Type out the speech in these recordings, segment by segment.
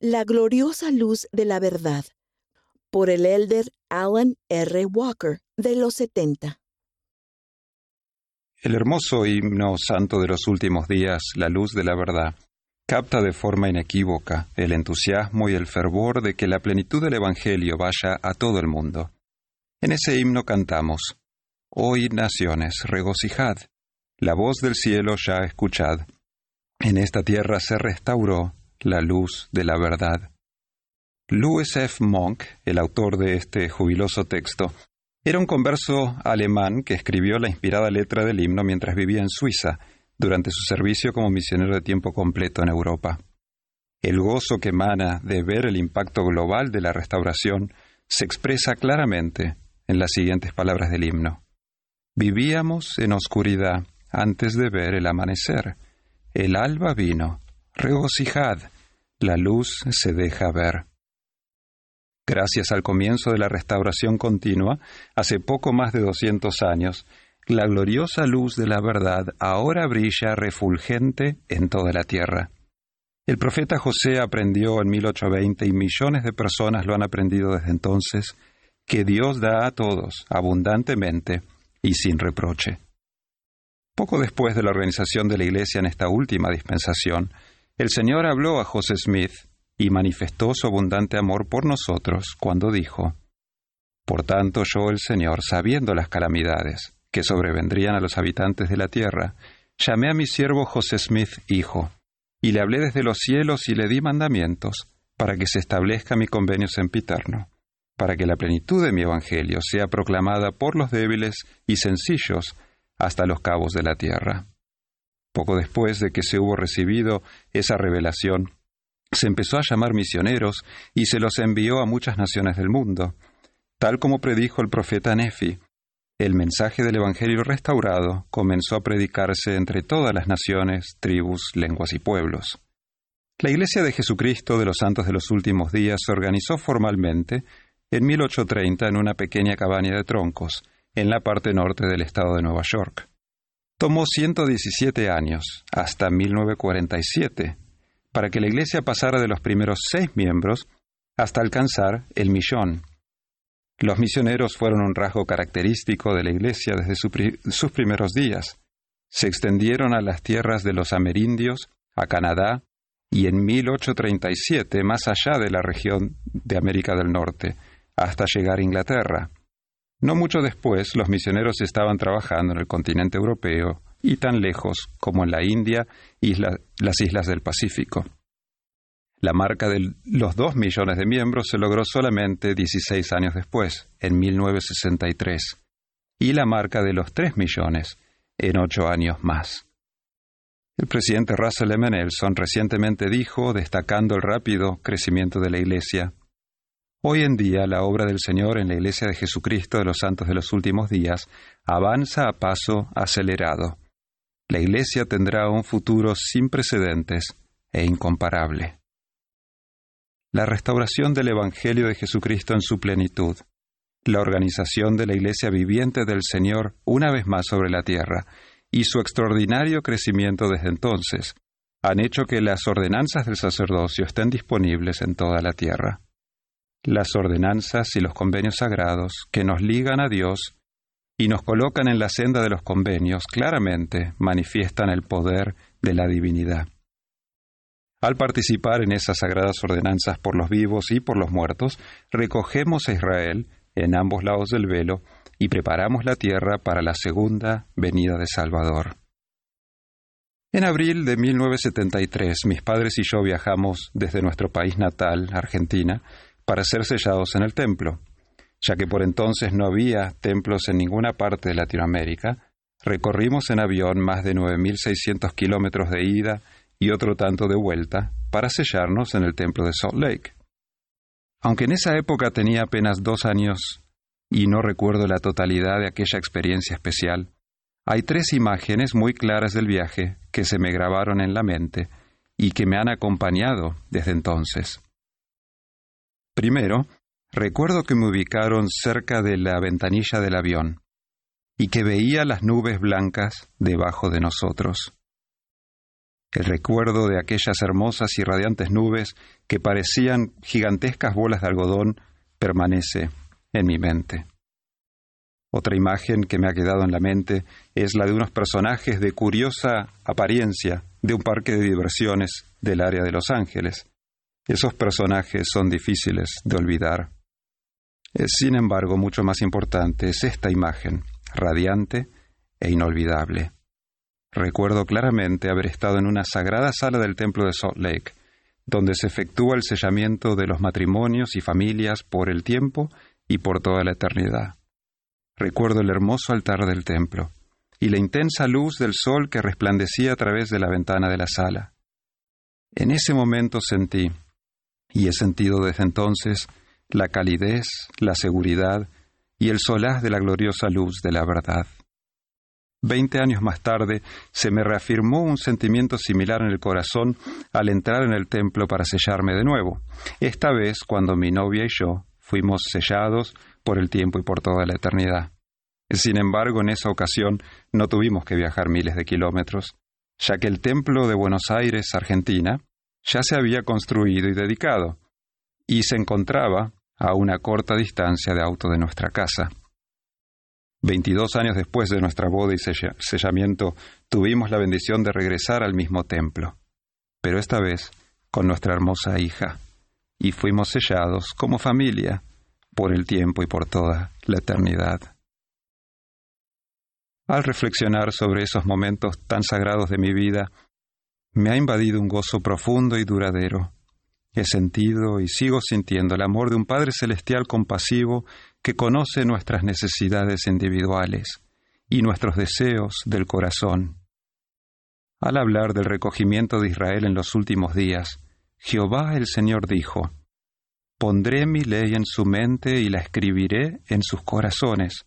La gloriosa luz de la verdad, por el elder Alan R. Walker, de los 70. El hermoso himno santo de los últimos días, la luz de la verdad, capta de forma inequívoca el entusiasmo y el fervor de que la plenitud del Evangelio vaya a todo el mundo. En ese himno cantamos, Hoy naciones, regocijad, la voz del cielo ya escuchad. En esta tierra se restauró la luz de la verdad. Louis F. Monk, el autor de este jubiloso texto, era un converso alemán que escribió la inspirada letra del himno mientras vivía en Suiza, durante su servicio como misionero de tiempo completo en Europa. El gozo que emana de ver el impacto global de la restauración se expresa claramente en las siguientes palabras del himno. Vivíamos en oscuridad antes de ver el amanecer. El alba vino. Regocijad. La luz se deja ver. Gracias al comienzo de la restauración continua, hace poco más de 200 años, la gloriosa luz de la verdad ahora brilla refulgente en toda la tierra. El profeta José aprendió en 1820 y millones de personas lo han aprendido desde entonces, que Dios da a todos abundantemente y sin reproche. Poco después de la organización de la Iglesia en esta última dispensación, el Señor habló a José Smith y manifestó su abundante amor por nosotros cuando dijo, Por tanto yo el Señor, sabiendo las calamidades que sobrevendrían a los habitantes de la tierra, llamé a mi siervo José Smith, hijo, y le hablé desde los cielos y le di mandamientos para que se establezca mi convenio sempiterno, para que la plenitud de mi evangelio sea proclamada por los débiles y sencillos hasta los cabos de la tierra. Poco después de que se hubo recibido esa revelación, se empezó a llamar misioneros y se los envió a muchas naciones del mundo. Tal como predijo el profeta Nefi, el mensaje del Evangelio restaurado comenzó a predicarse entre todas las naciones, tribus, lenguas y pueblos. La Iglesia de Jesucristo de los Santos de los Últimos Días se organizó formalmente en 1830 en una pequeña cabaña de troncos, en la parte norte del estado de Nueva York. Tomó 117 años, hasta 1947, para que la Iglesia pasara de los primeros seis miembros hasta alcanzar el millón. Los misioneros fueron un rasgo característico de la Iglesia desde sus primeros días. Se extendieron a las tierras de los amerindios, a Canadá, y en 1837 más allá de la región de América del Norte, hasta llegar a Inglaterra. No mucho después, los misioneros estaban trabajando en el continente europeo y tan lejos como en la India y las islas del Pacífico. La marca de los dos millones de miembros se logró solamente 16 años después, en 1963, y la marca de los tres millones en ocho años más. El presidente Russell M. Nelson recientemente dijo, destacando el rápido crecimiento de la Iglesia, Hoy en día la obra del Señor en la Iglesia de Jesucristo de los Santos de los Últimos Días avanza a paso acelerado la Iglesia tendrá un futuro sin precedentes e incomparable. La restauración del Evangelio de Jesucristo en su plenitud, la organización de la Iglesia viviente del Señor una vez más sobre la tierra, y su extraordinario crecimiento desde entonces, han hecho que las ordenanzas del sacerdocio estén disponibles en toda la tierra. Las ordenanzas y los convenios sagrados que nos ligan a Dios y nos colocan en la senda de los convenios, claramente manifiestan el poder de la divinidad. Al participar en esas sagradas ordenanzas por los vivos y por los muertos, recogemos a Israel en ambos lados del velo y preparamos la tierra para la segunda venida de Salvador. En abril de 1973, mis padres y yo viajamos desde nuestro país natal, Argentina, para ser sellados en el templo ya que por entonces no había templos en ninguna parte de Latinoamérica, recorrimos en avión más de 9.600 kilómetros de ida y otro tanto de vuelta para sellarnos en el templo de Salt Lake. Aunque en esa época tenía apenas dos años y no recuerdo la totalidad de aquella experiencia especial, hay tres imágenes muy claras del viaje que se me grabaron en la mente y que me han acompañado desde entonces. Primero, Recuerdo que me ubicaron cerca de la ventanilla del avión y que veía las nubes blancas debajo de nosotros. El recuerdo de aquellas hermosas y radiantes nubes que parecían gigantescas bolas de algodón permanece en mi mente. Otra imagen que me ha quedado en la mente es la de unos personajes de curiosa apariencia de un parque de diversiones del área de Los Ángeles. Esos personajes son difíciles de olvidar. Sin embargo, mucho más importante es esta imagen, radiante e inolvidable. Recuerdo claramente haber estado en una sagrada sala del templo de Salt Lake, donde se efectúa el sellamiento de los matrimonios y familias por el tiempo y por toda la eternidad. Recuerdo el hermoso altar del templo y la intensa luz del sol que resplandecía a través de la ventana de la sala. En ese momento sentí, y he sentido desde entonces, la calidez, la seguridad y el solaz de la gloriosa luz de la verdad. Veinte años más tarde se me reafirmó un sentimiento similar en el corazón al entrar en el templo para sellarme de nuevo, esta vez cuando mi novia y yo fuimos sellados por el tiempo y por toda la eternidad. Sin embargo, en esa ocasión no tuvimos que viajar miles de kilómetros, ya que el templo de Buenos Aires, Argentina, ya se había construido y dedicado, y se encontraba a una corta distancia de auto de nuestra casa. Veintidós años después de nuestra boda y sellamiento, tuvimos la bendición de regresar al mismo templo, pero esta vez con nuestra hermosa hija, y fuimos sellados como familia por el tiempo y por toda la eternidad. Al reflexionar sobre esos momentos tan sagrados de mi vida, me ha invadido un gozo profundo y duradero. He sentido y sigo sintiendo el amor de un Padre Celestial compasivo que conoce nuestras necesidades individuales y nuestros deseos del corazón. Al hablar del recogimiento de Israel en los últimos días, Jehová el Señor dijo, Pondré mi ley en su mente y la escribiré en sus corazones,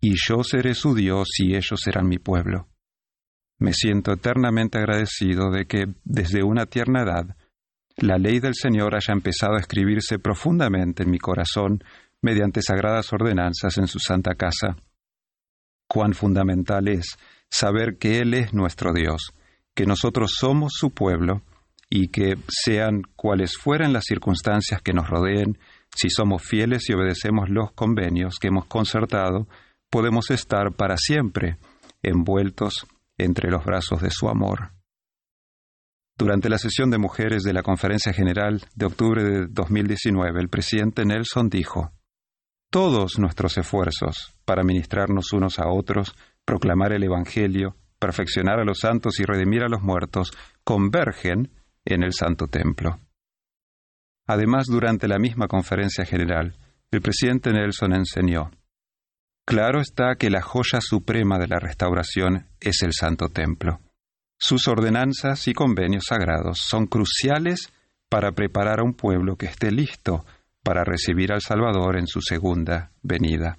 y yo seré su Dios y ellos serán mi pueblo. Me siento eternamente agradecido de que, desde una tierna edad, la ley del Señor haya empezado a escribirse profundamente en mi corazón mediante sagradas ordenanzas en su santa casa. Cuán fundamental es saber que Él es nuestro Dios, que nosotros somos su pueblo y que, sean cuales fueran las circunstancias que nos rodeen, si somos fieles y obedecemos los convenios que hemos concertado, podemos estar para siempre envueltos entre los brazos de su amor. Durante la sesión de mujeres de la Conferencia General de octubre de 2019, el presidente Nelson dijo, todos nuestros esfuerzos para ministrarnos unos a otros, proclamar el Evangelio, perfeccionar a los santos y redimir a los muertos, convergen en el Santo Templo. Además, durante la misma conferencia general, el presidente Nelson enseñó, Claro está que la joya suprema de la restauración es el Santo Templo. Sus ordenanzas y convenios sagrados son cruciales para preparar a un pueblo que esté listo para recibir al Salvador en su segunda venida.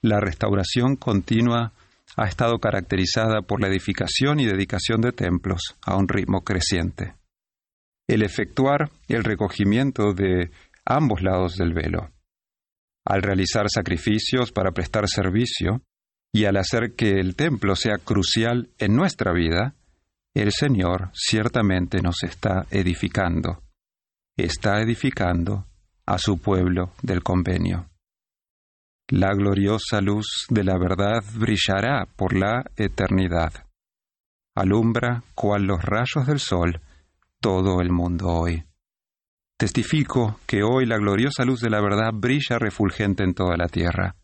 La restauración continua ha estado caracterizada por la edificación y dedicación de templos a un ritmo creciente. El efectuar el recogimiento de ambos lados del velo, al realizar sacrificios para prestar servicio y al hacer que el templo sea crucial en nuestra vida, el Señor ciertamente nos está edificando está edificando a su pueblo del convenio. La gloriosa luz de la verdad brillará por la eternidad. Alumbra cual los rayos del sol todo el mundo hoy. Testifico que hoy la gloriosa luz de la verdad brilla refulgente en toda la tierra.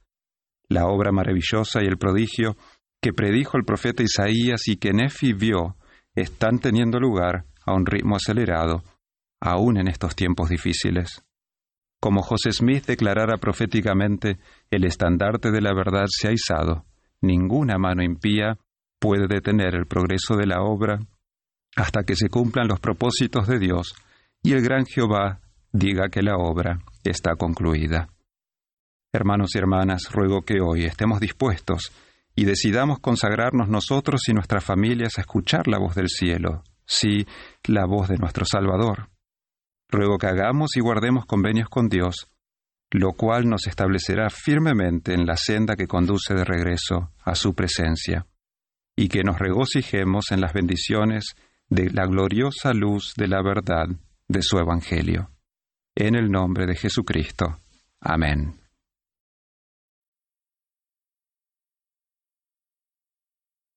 La obra maravillosa y el prodigio que predijo el profeta Isaías y que Nefi vio están teniendo lugar a un ritmo acelerado aún en estos tiempos difíciles. Como José Smith declarara proféticamente, el estandarte de la verdad se ha izado, ninguna mano impía puede detener el progreso de la obra hasta que se cumplan los propósitos de Dios y el gran Jehová diga que la obra está concluida. Hermanos y hermanas, ruego que hoy estemos dispuestos y decidamos consagrarnos nosotros y nuestras familias a escuchar la voz del cielo, sí, la voz de nuestro Salvador. Ruego que hagamos y guardemos convenios con Dios, lo cual nos establecerá firmemente en la senda que conduce de regreso a su presencia. y que nos regocijemos en las bendiciones de la gloriosa luz de la verdad de su Evangelio. En el nombre de Jesucristo. Amén.